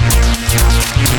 Yeah.